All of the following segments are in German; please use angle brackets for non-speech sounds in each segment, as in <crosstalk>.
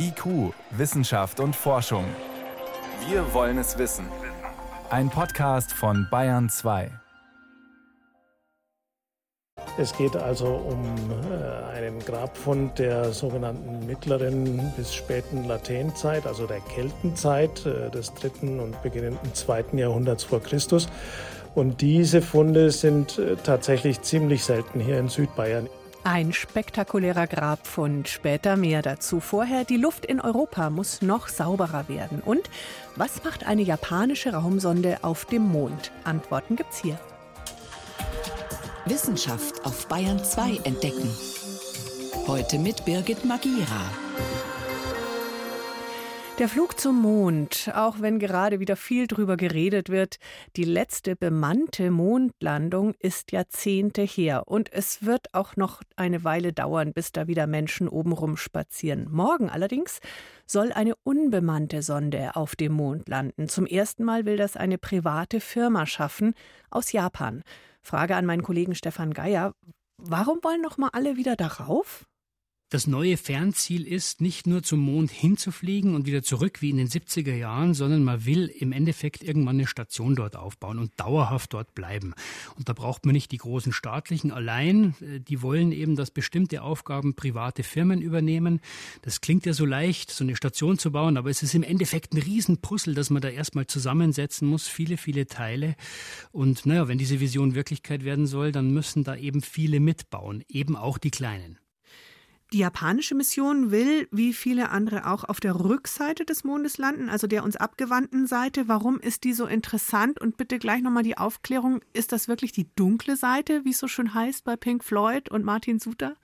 IQ, Wissenschaft und Forschung. Wir wollen es wissen. Ein Podcast von Bayern 2. Es geht also um äh, einen Grabfund der sogenannten mittleren bis späten Latènezeit, also der Keltenzeit äh, des dritten und beginnenden zweiten Jahrhunderts vor Christus. Und diese Funde sind äh, tatsächlich ziemlich selten hier in Südbayern. Ein spektakulärer Grabfund, später mehr dazu. Vorher, die Luft in Europa muss noch sauberer werden. Und was macht eine japanische Raumsonde auf dem Mond? Antworten gibt's hier. Wissenschaft auf Bayern 2 entdecken. Heute mit Birgit Magira. Der Flug zum Mond, auch wenn gerade wieder viel drüber geredet wird, die letzte bemannte Mondlandung ist Jahrzehnte her und es wird auch noch eine Weile dauern, bis da wieder Menschen obenrum spazieren. Morgen allerdings soll eine unbemannte Sonde auf dem Mond landen. Zum ersten Mal will das eine private Firma schaffen aus Japan. Frage an meinen Kollegen Stefan Geier, warum wollen noch mal alle wieder darauf? Das neue Fernziel ist, nicht nur zum Mond hinzufliegen und wieder zurück wie in den 70er Jahren, sondern man will im Endeffekt irgendwann eine Station dort aufbauen und dauerhaft dort bleiben. Und da braucht man nicht die großen staatlichen allein. Äh, die wollen eben, dass bestimmte Aufgaben private Firmen übernehmen. Das klingt ja so leicht, so eine Station zu bauen, aber es ist im Endeffekt ein Riesenpuzzle, das man da erstmal zusammensetzen muss, viele, viele Teile. Und naja, wenn diese Vision Wirklichkeit werden soll, dann müssen da eben viele mitbauen, eben auch die Kleinen. Die japanische Mission will, wie viele andere auch, auf der Rückseite des Mondes landen, also der uns abgewandten Seite. Warum ist die so interessant? Und bitte gleich nochmal die Aufklärung. Ist das wirklich die dunkle Seite, wie es so schön heißt bei Pink Floyd und Martin Suter?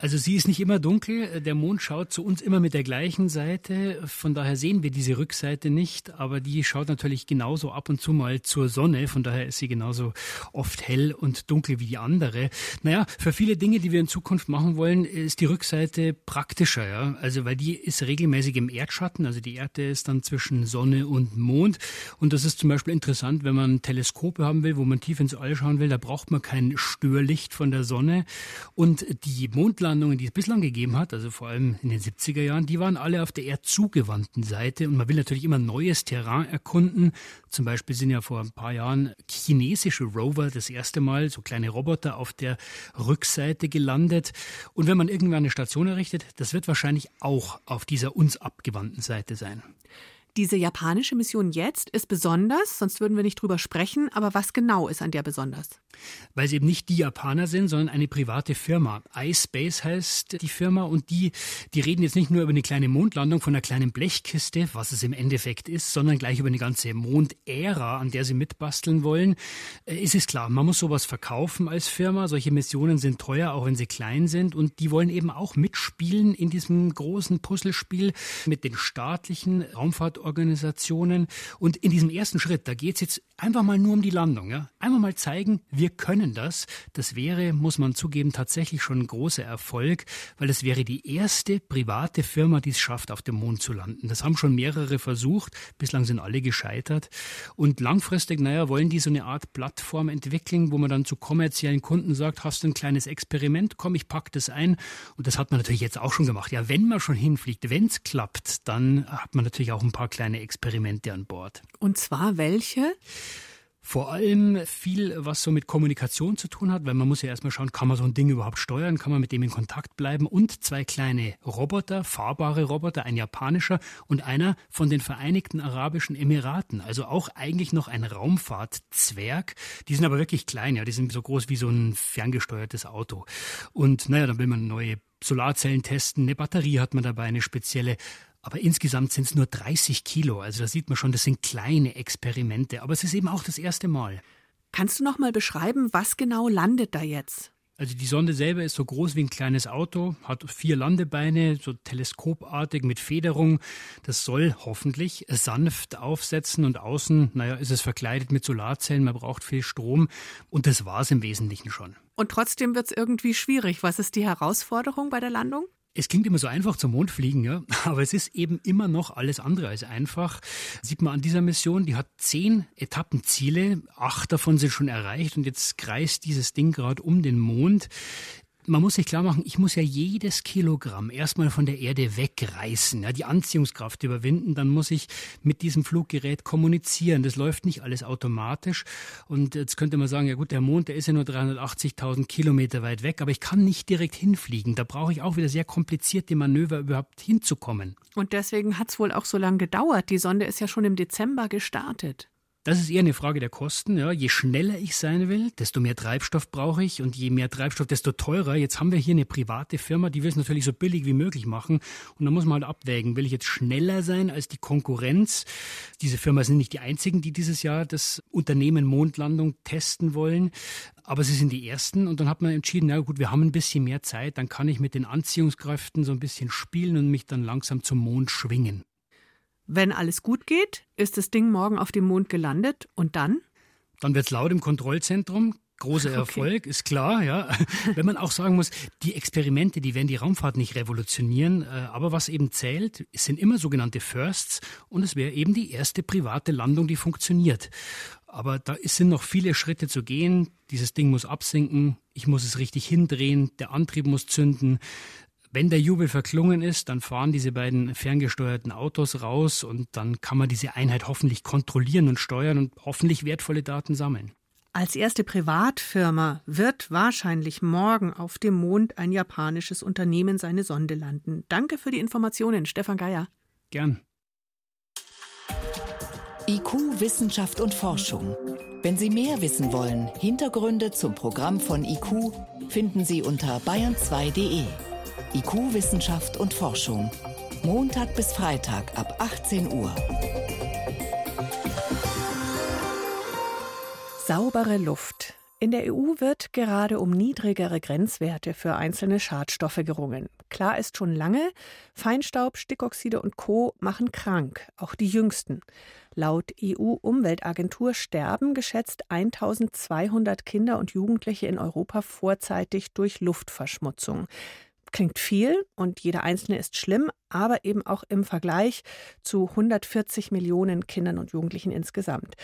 Also sie ist nicht immer dunkel. Der Mond schaut zu uns immer mit der gleichen Seite. Von daher sehen wir diese Rückseite nicht. Aber die schaut natürlich genauso ab und zu mal zur Sonne. Von daher ist sie genauso oft hell und dunkel wie die andere. Naja, für viele Dinge, die wir in Zukunft machen wollen, ist die Rückseite praktischer. Ja? Also weil die ist regelmäßig im Erdschatten. Also die Erde ist dann zwischen Sonne und Mond. Und das ist zum Beispiel interessant, wenn man Teleskope haben will, wo man tief ins All schauen will. Da braucht man kein Störlicht von der Sonne. Und die Mondlandung Mondlandungen, die es bislang gegeben hat, also vor allem in den 70er Jahren, die waren alle auf der erdzugewandten Seite und man will natürlich immer neues Terrain erkunden. Zum Beispiel sind ja vor ein paar Jahren chinesische Rover das erste Mal, so kleine Roboter, auf der Rückseite gelandet. Und wenn man irgendwann eine Station errichtet, das wird wahrscheinlich auch auf dieser uns abgewandten Seite sein. Diese japanische Mission jetzt ist besonders, sonst würden wir nicht drüber sprechen. Aber was genau ist an der besonders? Weil sie eben nicht die Japaner sind, sondern eine private Firma. iSpace heißt die Firma und die, die reden jetzt nicht nur über eine kleine Mondlandung von einer kleinen Blechkiste, was es im Endeffekt ist, sondern gleich über eine ganze Mondära, an der sie mitbasteln wollen. Äh, es ist klar, man muss sowas verkaufen als Firma. Solche Missionen sind teuer, auch wenn sie klein sind. Und die wollen eben auch mitspielen in diesem großen Puzzlespiel mit den staatlichen Raumfahrt Organisationen. Und in diesem ersten Schritt, da geht es jetzt einfach mal nur um die Landung. Ja? Einmal mal zeigen, wir können das. Das wäre, muss man zugeben, tatsächlich schon ein großer Erfolg, weil es wäre die erste private Firma, die es schafft, auf dem Mond zu landen. Das haben schon mehrere versucht. Bislang sind alle gescheitert. Und langfristig, naja, wollen die so eine Art Plattform entwickeln, wo man dann zu kommerziellen Kunden sagt, hast du ein kleines Experiment, komm, ich pack das ein. Und das hat man natürlich jetzt auch schon gemacht. Ja, wenn man schon hinfliegt, wenn es klappt, dann hat man natürlich auch ein paar kleine Experimente an Bord. Und zwar welche? Vor allem viel, was so mit Kommunikation zu tun hat, weil man muss ja erstmal schauen, kann man so ein Ding überhaupt steuern, kann man mit dem in Kontakt bleiben und zwei kleine Roboter, fahrbare Roboter, ein japanischer und einer von den Vereinigten Arabischen Emiraten, also auch eigentlich noch ein Raumfahrtzwerg. Die sind aber wirklich klein, ja, die sind so groß wie so ein ferngesteuertes Auto. Und naja, dann will man neue Solarzellen testen, eine Batterie hat man dabei, eine spezielle. Aber insgesamt sind es nur 30 Kilo. Also da sieht man schon, das sind kleine Experimente. Aber es ist eben auch das erste Mal. Kannst du noch mal beschreiben, was genau landet da jetzt? Also die Sonde selber ist so groß wie ein kleines Auto, hat vier Landebeine, so teleskopartig mit Federung. Das soll hoffentlich sanft aufsetzen und außen, naja, ist es verkleidet mit Solarzellen, man braucht viel Strom und das war es im Wesentlichen schon. Und trotzdem wird es irgendwie schwierig. Was ist die Herausforderung bei der Landung? Es klingt immer so einfach zum Mond fliegen, ja, <laughs> aber es ist eben immer noch alles andere als einfach. Sieht man an dieser Mission, die hat zehn Etappenziele, acht davon sind schon erreicht und jetzt kreist dieses Ding gerade um den Mond. Man muss sich klar machen, ich muss ja jedes Kilogramm erstmal von der Erde wegreißen, ja, die Anziehungskraft überwinden, dann muss ich mit diesem Fluggerät kommunizieren. Das läuft nicht alles automatisch. Und jetzt könnte man sagen, ja gut, der Mond, der ist ja nur 380.000 Kilometer weit weg, aber ich kann nicht direkt hinfliegen. Da brauche ich auch wieder sehr komplizierte Manöver, überhaupt hinzukommen. Und deswegen hat es wohl auch so lange gedauert. Die Sonde ist ja schon im Dezember gestartet. Das ist eher eine Frage der Kosten. Ja. Je schneller ich sein will, desto mehr Treibstoff brauche ich und je mehr Treibstoff, desto teurer. Jetzt haben wir hier eine private Firma, die will es natürlich so billig wie möglich machen. Und da muss man halt abwägen, will ich jetzt schneller sein als die Konkurrenz? Diese Firma sind nicht die einzigen, die dieses Jahr das Unternehmen Mondlandung testen wollen. Aber sie sind die ersten und dann hat man entschieden, na gut, wir haben ein bisschen mehr Zeit, dann kann ich mit den Anziehungskräften so ein bisschen spielen und mich dann langsam zum Mond schwingen. Wenn alles gut geht, ist das Ding morgen auf dem Mond gelandet und dann? Dann wird es laut im Kontrollzentrum. Großer Erfolg, okay. ist klar, ja. <laughs> Wenn man auch sagen muss, die Experimente, die werden die Raumfahrt nicht revolutionieren, äh, aber was eben zählt, sind immer sogenannte Firsts und es wäre eben die erste private Landung, die funktioniert. Aber da sind noch viele Schritte zu gehen. Dieses Ding muss absinken, ich muss es richtig hindrehen, der Antrieb muss zünden. Wenn der Jubel verklungen ist, dann fahren diese beiden ferngesteuerten Autos raus und dann kann man diese Einheit hoffentlich kontrollieren und steuern und hoffentlich wertvolle Daten sammeln. Als erste Privatfirma wird wahrscheinlich morgen auf dem Mond ein japanisches Unternehmen seine Sonde landen. Danke für die Informationen, Stefan Geier. Gern. IQ, Wissenschaft und Forschung. Wenn Sie mehr wissen wollen, Hintergründe zum Programm von IQ finden Sie unter bayern2.de. IQ Wissenschaft und Forschung. Montag bis Freitag ab 18 Uhr. Saubere Luft. In der EU wird gerade um niedrigere Grenzwerte für einzelne Schadstoffe gerungen. Klar ist schon lange, Feinstaub, Stickoxide und Co. machen krank, auch die jüngsten. Laut EU-Umweltagentur sterben geschätzt 1200 Kinder und Jugendliche in Europa vorzeitig durch Luftverschmutzung klingt viel und jeder einzelne ist schlimm, aber eben auch im Vergleich zu 140 Millionen Kindern und Jugendlichen insgesamt.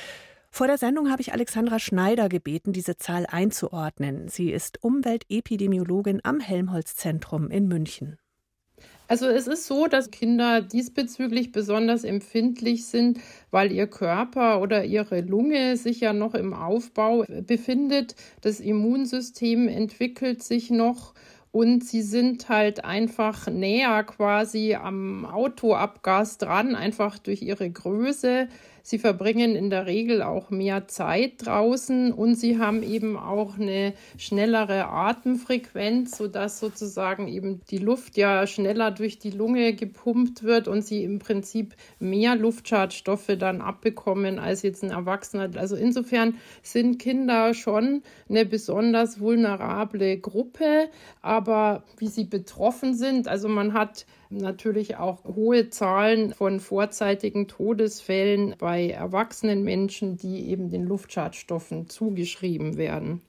Vor der Sendung habe ich Alexandra Schneider gebeten, diese Zahl einzuordnen. Sie ist Umweltepidemiologin am Helmholtz-Zentrum in München. Also es ist so, dass Kinder diesbezüglich besonders empfindlich sind, weil ihr Körper oder ihre Lunge sich ja noch im Aufbau befindet. Das Immunsystem entwickelt sich noch und sie sind halt einfach näher quasi am Autoabgas dran, einfach durch ihre Größe. Sie verbringen in der Regel auch mehr Zeit draußen und sie haben eben auch eine schnellere Atemfrequenz, sodass sozusagen eben die Luft ja schneller durch die Lunge gepumpt wird und sie im Prinzip mehr Luftschadstoffe dann abbekommen als jetzt ein Erwachsener. Also insofern sind Kinder schon eine besonders vulnerable Gruppe, aber wie sie betroffen sind, also man hat natürlich auch hohe Zahlen von vorzeitigen Todesfällen bei erwachsenen Menschen, die eben den Luftschadstoffen zugeschrieben werden.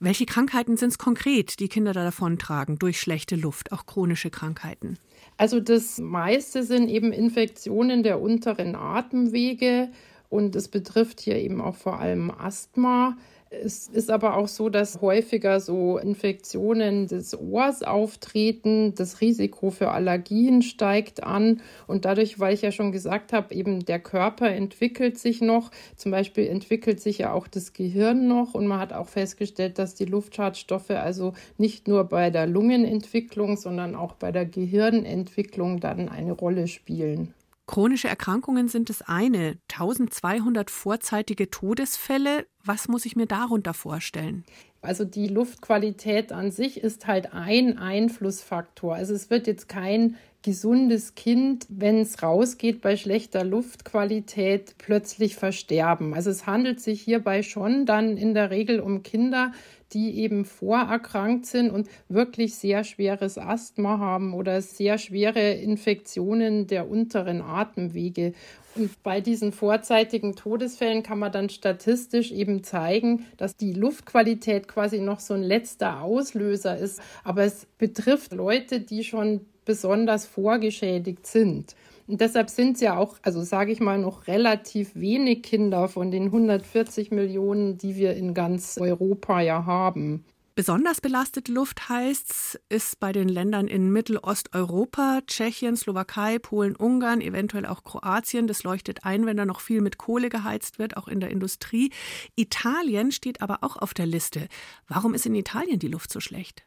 Welche Krankheiten sind es konkret, die Kinder da davontragen durch schlechte Luft, auch chronische Krankheiten? Also das meiste sind eben Infektionen der unteren Atemwege und es betrifft hier eben auch vor allem Asthma. Es ist aber auch so, dass häufiger so Infektionen des Ohrs auftreten. Das Risiko für Allergien steigt an. Und dadurch, weil ich ja schon gesagt habe, eben der Körper entwickelt sich noch. Zum Beispiel entwickelt sich ja auch das Gehirn noch. Und man hat auch festgestellt, dass die Luftschadstoffe also nicht nur bei der Lungenentwicklung, sondern auch bei der Gehirnentwicklung dann eine Rolle spielen. Chronische Erkrankungen sind das eine. 1200 vorzeitige Todesfälle. Was muss ich mir darunter vorstellen? Also die Luftqualität an sich ist halt ein Einflussfaktor. Also es wird jetzt kein gesundes Kind, wenn es rausgeht bei schlechter Luftqualität, plötzlich versterben. Also es handelt sich hierbei schon dann in der Regel um Kinder, die eben vorerkrankt sind und wirklich sehr schweres Asthma haben oder sehr schwere Infektionen der unteren Atemwege. Und bei diesen vorzeitigen Todesfällen kann man dann statistisch eben zeigen, dass die Luftqualität quasi noch so ein letzter Auslöser ist. Aber es betrifft Leute, die schon besonders vorgeschädigt sind. Und deshalb sind es ja auch, also sage ich mal, noch relativ wenig Kinder von den 140 Millionen, die wir in ganz Europa ja haben. Besonders belastete Luft heißt's, ist bei den Ländern in Mittelosteuropa, Tschechien, Slowakei, Polen, Ungarn, eventuell auch Kroatien. Das leuchtet ein, wenn da noch viel mit Kohle geheizt wird, auch in der Industrie. Italien steht aber auch auf der Liste. Warum ist in Italien die Luft so schlecht?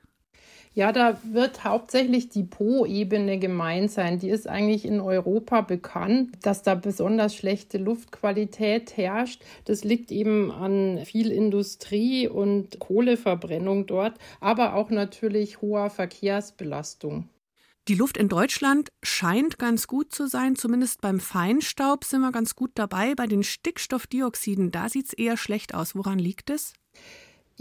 Ja, da wird hauptsächlich die Po-Ebene gemeint sein. Die ist eigentlich in Europa bekannt, dass da besonders schlechte Luftqualität herrscht. Das liegt eben an viel Industrie und Kohleverbrennung dort, aber auch natürlich hoher Verkehrsbelastung. Die Luft in Deutschland scheint ganz gut zu sein, zumindest beim Feinstaub sind wir ganz gut dabei. Bei den Stickstoffdioxiden, da sieht es eher schlecht aus. Woran liegt es?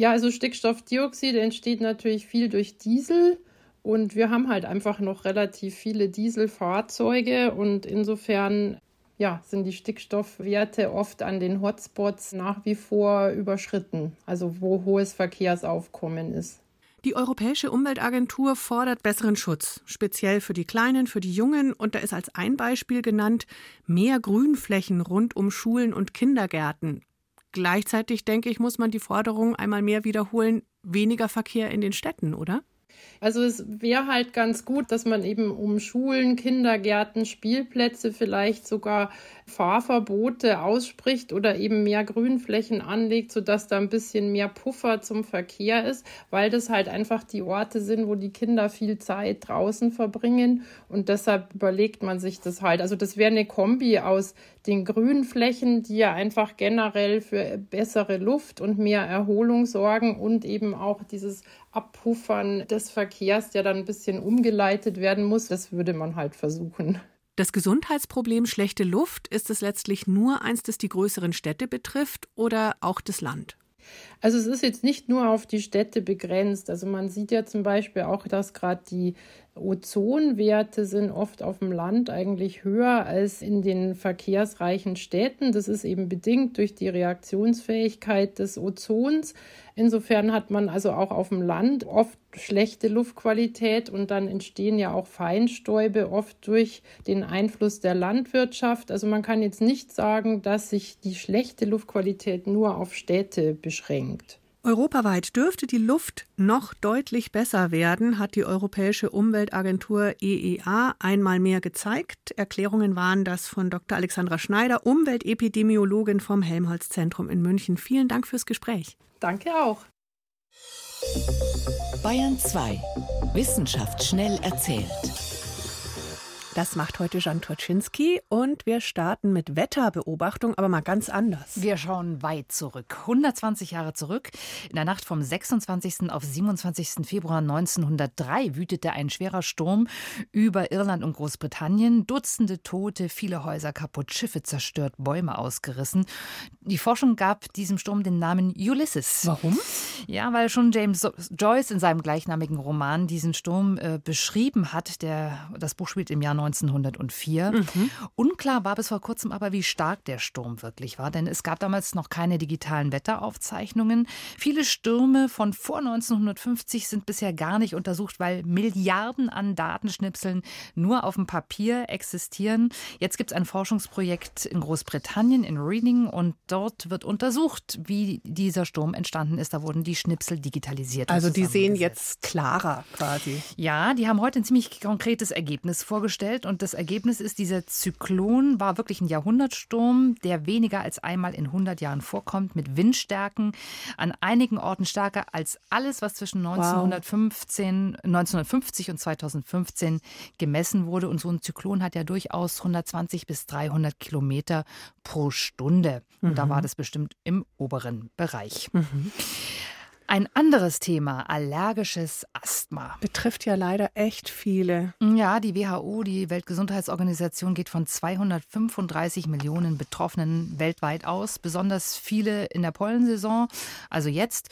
Ja, also Stickstoffdioxid entsteht natürlich viel durch Diesel. Und wir haben halt einfach noch relativ viele Dieselfahrzeuge und insofern ja, sind die Stickstoffwerte oft an den Hotspots nach wie vor überschritten, also wo hohes Verkehrsaufkommen ist. Die Europäische Umweltagentur fordert besseren Schutz, speziell für die Kleinen, für die Jungen. Und da ist als ein Beispiel genannt mehr Grünflächen rund um Schulen und Kindergärten. Gleichzeitig denke ich, muss man die Forderung einmal mehr wiederholen, weniger Verkehr in den Städten, oder? Also es wäre halt ganz gut, dass man eben um Schulen, Kindergärten, Spielplätze vielleicht sogar Fahrverbote ausspricht oder eben mehr Grünflächen anlegt, sodass da ein bisschen mehr Puffer zum Verkehr ist, weil das halt einfach die Orte sind, wo die Kinder viel Zeit draußen verbringen und deshalb überlegt man sich das halt. Also das wäre eine Kombi aus den Grünflächen, die ja einfach generell für bessere Luft und mehr Erholung sorgen und eben auch dieses Abpuffern des Verkehrs, der dann ein bisschen umgeleitet werden muss. Das würde man halt versuchen. Das Gesundheitsproblem schlechte Luft, ist es letztlich nur eins, das die größeren Städte betrifft oder auch das Land? Also es ist jetzt nicht nur auf die Städte begrenzt. Also man sieht ja zum Beispiel auch, dass gerade die Ozonwerte sind oft auf dem Land eigentlich höher als in den verkehrsreichen Städten. Das ist eben bedingt durch die Reaktionsfähigkeit des Ozons. Insofern hat man also auch auf dem Land oft schlechte Luftqualität und dann entstehen ja auch Feinstäube oft durch den Einfluss der Landwirtschaft. Also man kann jetzt nicht sagen, dass sich die schlechte Luftqualität nur auf Städte beschränkt. Europaweit dürfte die Luft noch deutlich besser werden, hat die Europäische Umweltagentur EEA einmal mehr gezeigt. Erklärungen waren das von Dr. Alexandra Schneider, Umweltepidemiologin vom Helmholtz-Zentrum in München. Vielen Dank fürs Gespräch. Danke auch. Bayern 2. Wissenschaft schnell erzählt. Das macht heute Jan Turczynski und wir starten mit Wetterbeobachtung, aber mal ganz anders. Wir schauen weit zurück, 120 Jahre zurück. In der Nacht vom 26. auf 27. Februar 1903 wütete ein schwerer Sturm über Irland und Großbritannien. Dutzende Tote, viele Häuser kaputt, Schiffe zerstört, Bäume ausgerissen. Die Forschung gab diesem Sturm den Namen Ulysses. Warum? Ja, weil schon James Joyce in seinem gleichnamigen Roman diesen Sturm äh, beschrieben hat. Der, das Buch spielt im Jahr 1904. Mhm. Unklar war bis vor kurzem aber, wie stark der Sturm wirklich war, denn es gab damals noch keine digitalen Wetteraufzeichnungen. Viele Stürme von vor 1950 sind bisher gar nicht untersucht, weil Milliarden an Datenschnipseln nur auf dem Papier existieren. Jetzt gibt es ein Forschungsprojekt in Großbritannien, in Reading, und dort wird untersucht, wie dieser Sturm entstanden ist. Da wurden die Schnipsel digitalisiert. Also die sehen jetzt klarer quasi. Ja, die haben heute ein ziemlich konkretes Ergebnis vorgestellt festgestellt und das Ergebnis ist, dieser Zyklon war wirklich ein Jahrhundertsturm, der weniger als einmal in 100 Jahren vorkommt, mit Windstärken an einigen Orten stärker als alles, was zwischen 1915, wow. 1950 und 2015 gemessen wurde. Und so ein Zyklon hat ja durchaus 120 bis 300 Kilometer pro Stunde. Und mhm. da war das bestimmt im oberen Bereich. Mhm. Ein anderes Thema, allergisches Asthma. Betrifft ja leider echt viele. Ja, die WHO, die Weltgesundheitsorganisation, geht von 235 Millionen Betroffenen weltweit aus, besonders viele in der Pollensaison, also jetzt.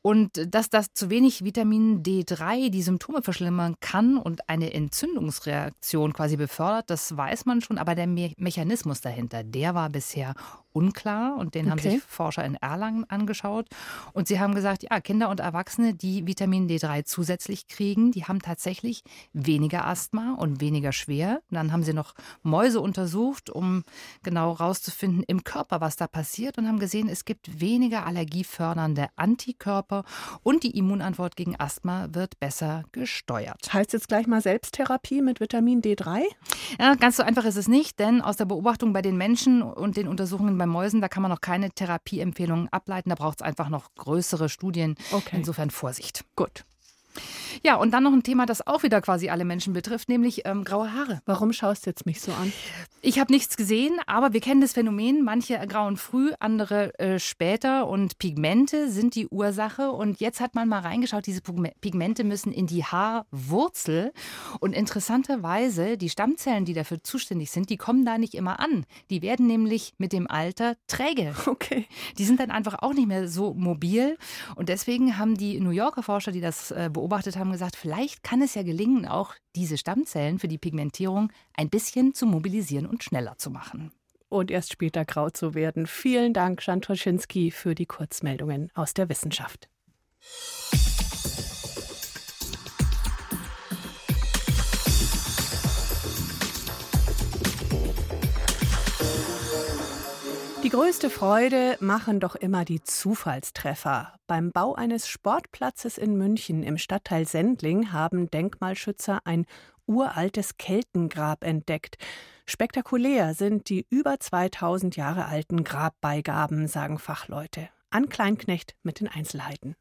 Und dass das zu wenig Vitamin D3 die Symptome verschlimmern kann und eine Entzündungsreaktion quasi befördert, das weiß man schon, aber der Me Mechanismus dahinter, der war bisher unklar und den okay. haben sich Forscher in Erlangen angeschaut. Und sie haben gesagt, ja, Kinder und Erwachsene, die Vitamin D3 zusätzlich kriegen, die haben tatsächlich weniger Asthma und weniger schwer. Und dann haben sie noch Mäuse untersucht, um genau herauszufinden im Körper, was da passiert und haben gesehen, es gibt weniger allergiefördernde Antikörper und die Immunantwort gegen Asthma wird besser gesteuert. Heißt jetzt gleich mal Selbsttherapie mit Vitamin D3? Ja, ganz so einfach ist es nicht, denn aus der Beobachtung bei den Menschen und den Untersuchungen bei Mäusen, da kann man noch keine Therapieempfehlungen ableiten. Da braucht es einfach noch größere Studien. Okay. Insofern Vorsicht. Gut. Ja, und dann noch ein Thema, das auch wieder quasi alle Menschen betrifft, nämlich ähm, graue Haare. Warum schaust du jetzt mich so an? Ich habe nichts gesehen, aber wir kennen das Phänomen. Manche grauen früh, andere äh, später. Und Pigmente sind die Ursache. Und jetzt hat man mal reingeschaut, diese Pigmente müssen in die Haarwurzel. Und interessanterweise, die Stammzellen, die dafür zuständig sind, die kommen da nicht immer an. Die werden nämlich mit dem Alter träge. Okay. Die sind dann einfach auch nicht mehr so mobil. Und deswegen haben die New Yorker Forscher, die das äh, beobachtet haben, gesagt, vielleicht kann es ja gelingen, auch diese Stammzellen für die Pigmentierung ein bisschen zu mobilisieren und schneller zu machen. Und erst später grau zu werden. Vielen Dank, Jan Toschinski, für die Kurzmeldungen aus der Wissenschaft. Die größte Freude machen doch immer die Zufallstreffer. Beim Bau eines Sportplatzes in München im Stadtteil Sendling haben Denkmalschützer ein uraltes Keltengrab entdeckt. Spektakulär sind die über 2000 Jahre alten Grabbeigaben, sagen Fachleute. An Kleinknecht mit den Einzelheiten.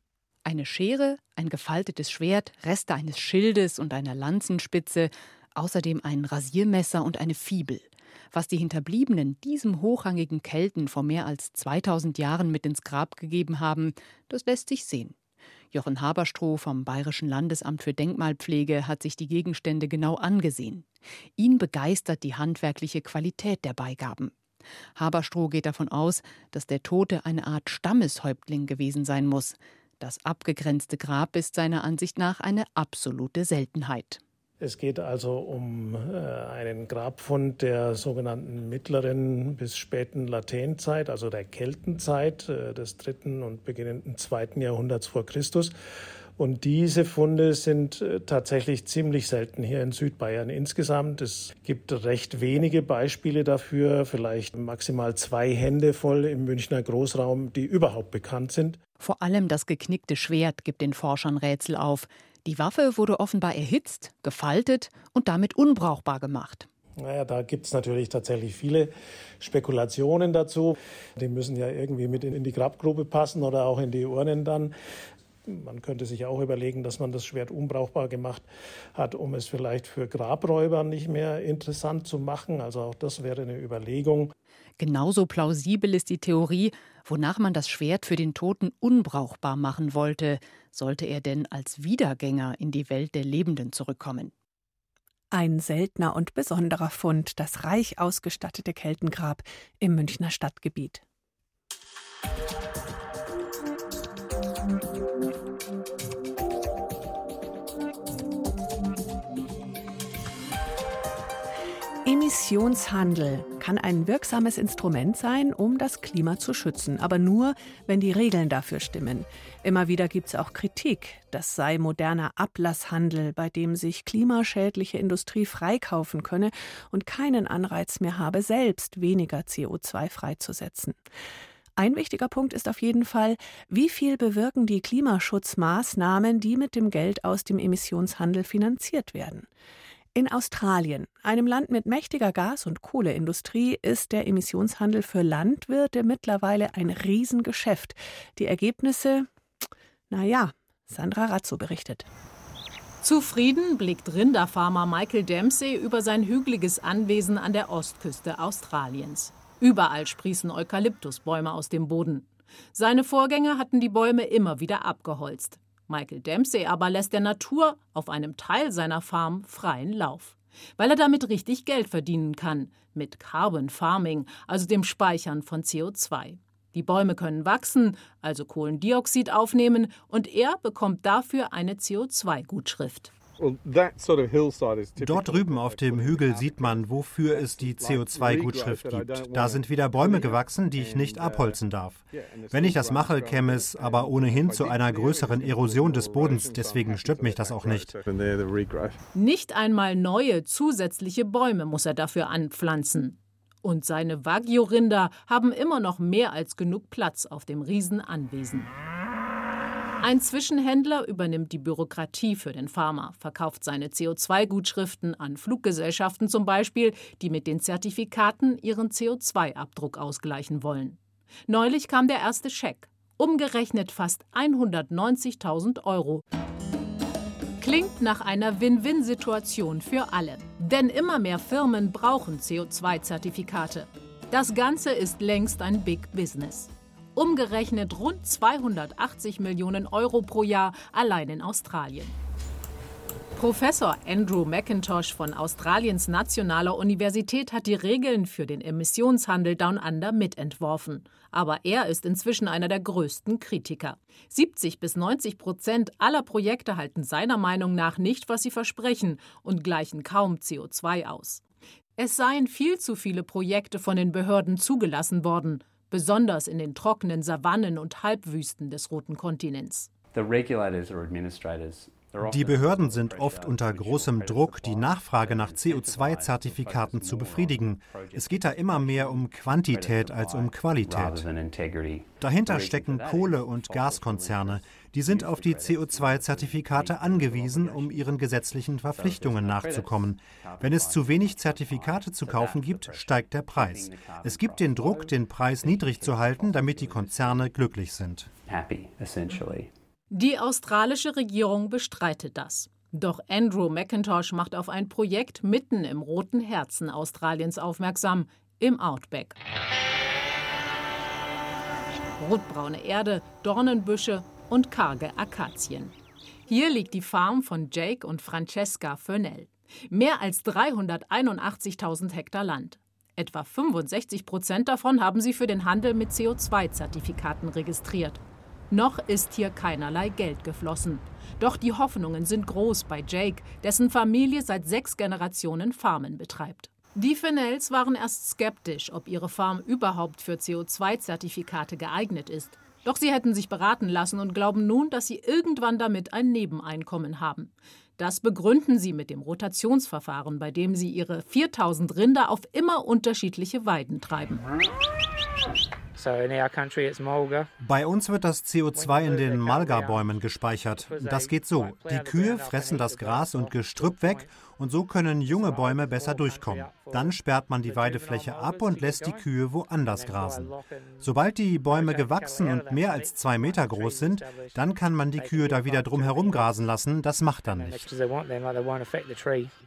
Eine Schere, ein gefaltetes Schwert, Reste eines Schildes und einer Lanzenspitze, außerdem ein Rasiermesser und eine Fibel. Was die Hinterbliebenen diesem hochrangigen Kelten vor mehr als 2000 Jahren mit ins Grab gegeben haben, das lässt sich sehen. Jochen Haberstroh vom Bayerischen Landesamt für Denkmalpflege hat sich die Gegenstände genau angesehen. Ihn begeistert die handwerkliche Qualität der Beigaben. Haberstroh geht davon aus, dass der Tote eine Art Stammeshäuptling gewesen sein muss. Das abgegrenzte Grab ist seiner Ansicht nach eine absolute Seltenheit. Es geht also um äh, einen Grabfund der sogenannten mittleren bis späten Latènezeit, also der Keltenzeit äh, des dritten und beginnenden zweiten Jahrhunderts vor Christus. Und diese Funde sind äh, tatsächlich ziemlich selten hier in Südbayern insgesamt. Es gibt recht wenige Beispiele dafür, vielleicht maximal zwei Hände voll im Münchner Großraum, die überhaupt bekannt sind. Vor allem das geknickte Schwert gibt den Forschern Rätsel auf. Die Waffe wurde offenbar erhitzt, gefaltet und damit unbrauchbar gemacht. Naja, da gibt es natürlich tatsächlich viele Spekulationen dazu. Die müssen ja irgendwie mit in die Grabgrube passen oder auch in die Urnen dann. Man könnte sich auch überlegen, dass man das Schwert unbrauchbar gemacht hat, um es vielleicht für Grabräuber nicht mehr interessant zu machen. Also auch das wäre eine Überlegung. Genauso plausibel ist die Theorie, wonach man das Schwert für den Toten unbrauchbar machen wollte, sollte er denn als Wiedergänger in die Welt der Lebenden zurückkommen. Ein seltener und besonderer Fund, das reich ausgestattete Keltengrab im Münchner Stadtgebiet. Emissionshandel kann ein wirksames Instrument sein, um das Klima zu schützen, aber nur, wenn die Regeln dafür stimmen. Immer wieder gibt es auch Kritik, das sei moderner Ablasshandel, bei dem sich klimaschädliche Industrie freikaufen könne und keinen Anreiz mehr habe, selbst weniger CO2 freizusetzen. Ein wichtiger Punkt ist auf jeden Fall, wie viel bewirken die Klimaschutzmaßnahmen, die mit dem Geld aus dem Emissionshandel finanziert werden. In Australien, einem Land mit mächtiger Gas- und Kohleindustrie, ist der Emissionshandel für Landwirte mittlerweile ein Riesengeschäft. Die Ergebnisse, naja, Sandra Razzo berichtet. Zufrieden blickt Rinderfarmer Michael Dempsey über sein hügeliges Anwesen an der Ostküste Australiens. Überall sprießen Eukalyptusbäume aus dem Boden. Seine Vorgänger hatten die Bäume immer wieder abgeholzt. Michael Dempsey aber lässt der Natur auf einem Teil seiner Farm freien Lauf. Weil er damit richtig Geld verdienen kann, mit Carbon Farming, also dem Speichern von CO2. Die Bäume können wachsen, also Kohlendioxid aufnehmen, und er bekommt dafür eine CO2-Gutschrift. Dort drüben auf dem Hügel sieht man, wofür es die CO2-Gutschrift gibt. Da sind wieder Bäume gewachsen, die ich nicht abholzen darf. Wenn ich das mache, käme es aber ohnehin zu einer größeren Erosion des Bodens, deswegen stört mich das auch nicht. Nicht einmal neue zusätzliche Bäume muss er dafür anpflanzen. Und seine Wagyu-Rinder haben immer noch mehr als genug Platz auf dem Riesenanwesen. Ein Zwischenhändler übernimmt die Bürokratie für den Farmer, verkauft seine CO2-Gutschriften an Fluggesellschaften zum Beispiel, die mit den Zertifikaten ihren CO2-Abdruck ausgleichen wollen. Neulich kam der erste Scheck, umgerechnet fast 190.000 Euro. Klingt nach einer Win-Win-Situation für alle. Denn immer mehr Firmen brauchen CO2-Zertifikate. Das Ganze ist längst ein Big Business. Umgerechnet rund 280 Millionen Euro pro Jahr allein in Australien. Professor Andrew McIntosh von Australiens Nationaler Universität hat die Regeln für den Emissionshandel Down Under mitentworfen. Aber er ist inzwischen einer der größten Kritiker. 70 bis 90 Prozent aller Projekte halten seiner Meinung nach nicht, was sie versprechen und gleichen kaum CO2 aus. Es seien viel zu viele Projekte von den Behörden zugelassen worden besonders in den trockenen Savannen und Halbwüsten des roten Kontinents. Die Behörden sind oft unter großem Druck, die Nachfrage nach CO2-Zertifikaten zu befriedigen. Es geht da immer mehr um Quantität als um Qualität. Dahinter stecken Kohle- und Gaskonzerne. Die sind auf die CO2-Zertifikate angewiesen, um ihren gesetzlichen Verpflichtungen nachzukommen. Wenn es zu wenig Zertifikate zu kaufen gibt, steigt der Preis. Es gibt den Druck, den Preis niedrig zu halten, damit die Konzerne glücklich sind. Die australische Regierung bestreitet das. Doch Andrew McIntosh macht auf ein Projekt mitten im roten Herzen Australiens aufmerksam, im Outback. Rotbraune Erde, Dornenbüsche und karge Akazien. Hier liegt die Farm von Jake und Francesca Fönell. Mehr als 381.000 Hektar Land. Etwa 65 Prozent davon haben sie für den Handel mit CO2-Zertifikaten registriert. Noch ist hier keinerlei Geld geflossen. Doch die Hoffnungen sind groß bei Jake, dessen Familie seit sechs Generationen Farmen betreibt. Die Fennels waren erst skeptisch, ob ihre Farm überhaupt für CO2-Zertifikate geeignet ist. Doch sie hätten sich beraten lassen und glauben nun, dass sie irgendwann damit ein Nebeneinkommen haben. Das begründen sie mit dem Rotationsverfahren, bei dem sie ihre 4000 Rinder auf immer unterschiedliche Weiden treiben. Bei uns wird das CO2 in den Malga-Bäumen gespeichert. Das geht so. Die Kühe fressen das Gras und Gestrüpp weg und so können junge Bäume besser durchkommen. Dann sperrt man die Weidefläche ab und lässt die Kühe woanders grasen. Sobald die Bäume gewachsen und mehr als zwei Meter groß sind, dann kann man die Kühe da wieder drumherum grasen lassen. Das macht dann nichts.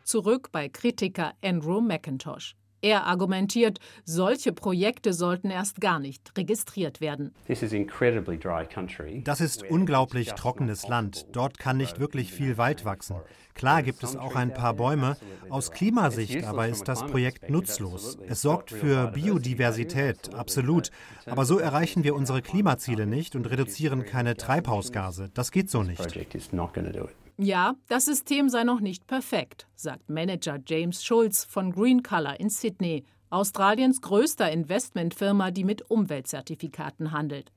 Zurück bei Kritiker Andrew McIntosh. Er argumentiert, solche Projekte sollten erst gar nicht registriert werden. Das ist unglaublich trockenes Land. Dort kann nicht wirklich viel Wald wachsen. Klar gibt es auch ein paar Bäume. Aus Klimasicht aber ist das Projekt nutzlos. Es sorgt für Biodiversität, absolut. Aber so erreichen wir unsere Klimaziele nicht und reduzieren keine Treibhausgase. Das geht so nicht. Ja, das System sei noch nicht perfekt, sagt Manager James Schulz von Green Color in Sydney, Australiens größter Investmentfirma, die mit Umweltzertifikaten handelt.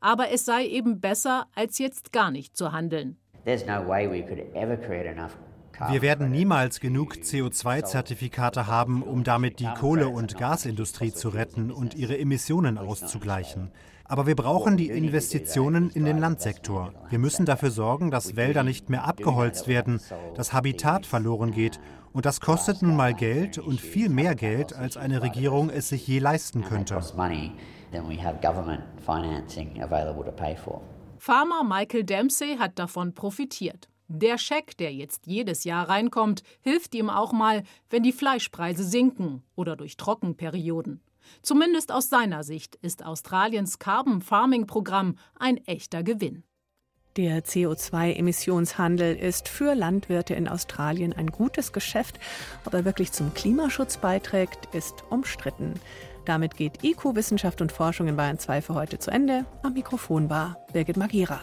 Aber es sei eben besser, als jetzt gar nicht zu handeln. Wir werden niemals genug CO2-Zertifikate haben, um damit die Kohle- und Gasindustrie zu retten und ihre Emissionen auszugleichen. Aber wir brauchen die Investitionen in den Landsektor. Wir müssen dafür sorgen, dass Wälder nicht mehr abgeholzt werden, dass Habitat verloren geht. Und das kostet nun mal Geld und viel mehr Geld, als eine Regierung es sich je leisten könnte. Farmer Michael Dempsey hat davon profitiert. Der Scheck, der jetzt jedes Jahr reinkommt, hilft ihm auch mal, wenn die Fleischpreise sinken oder durch Trockenperioden. Zumindest aus seiner Sicht ist Australiens Carbon Farming Programm ein echter Gewinn. Der CO2-Emissionshandel ist für Landwirte in Australien ein gutes Geschäft. Ob er wirklich zum Klimaschutz beiträgt, ist umstritten. Damit geht IQ Wissenschaft und Forschung in Bayern 2 für heute zu Ende. Am Mikrofon war Birgit Magira.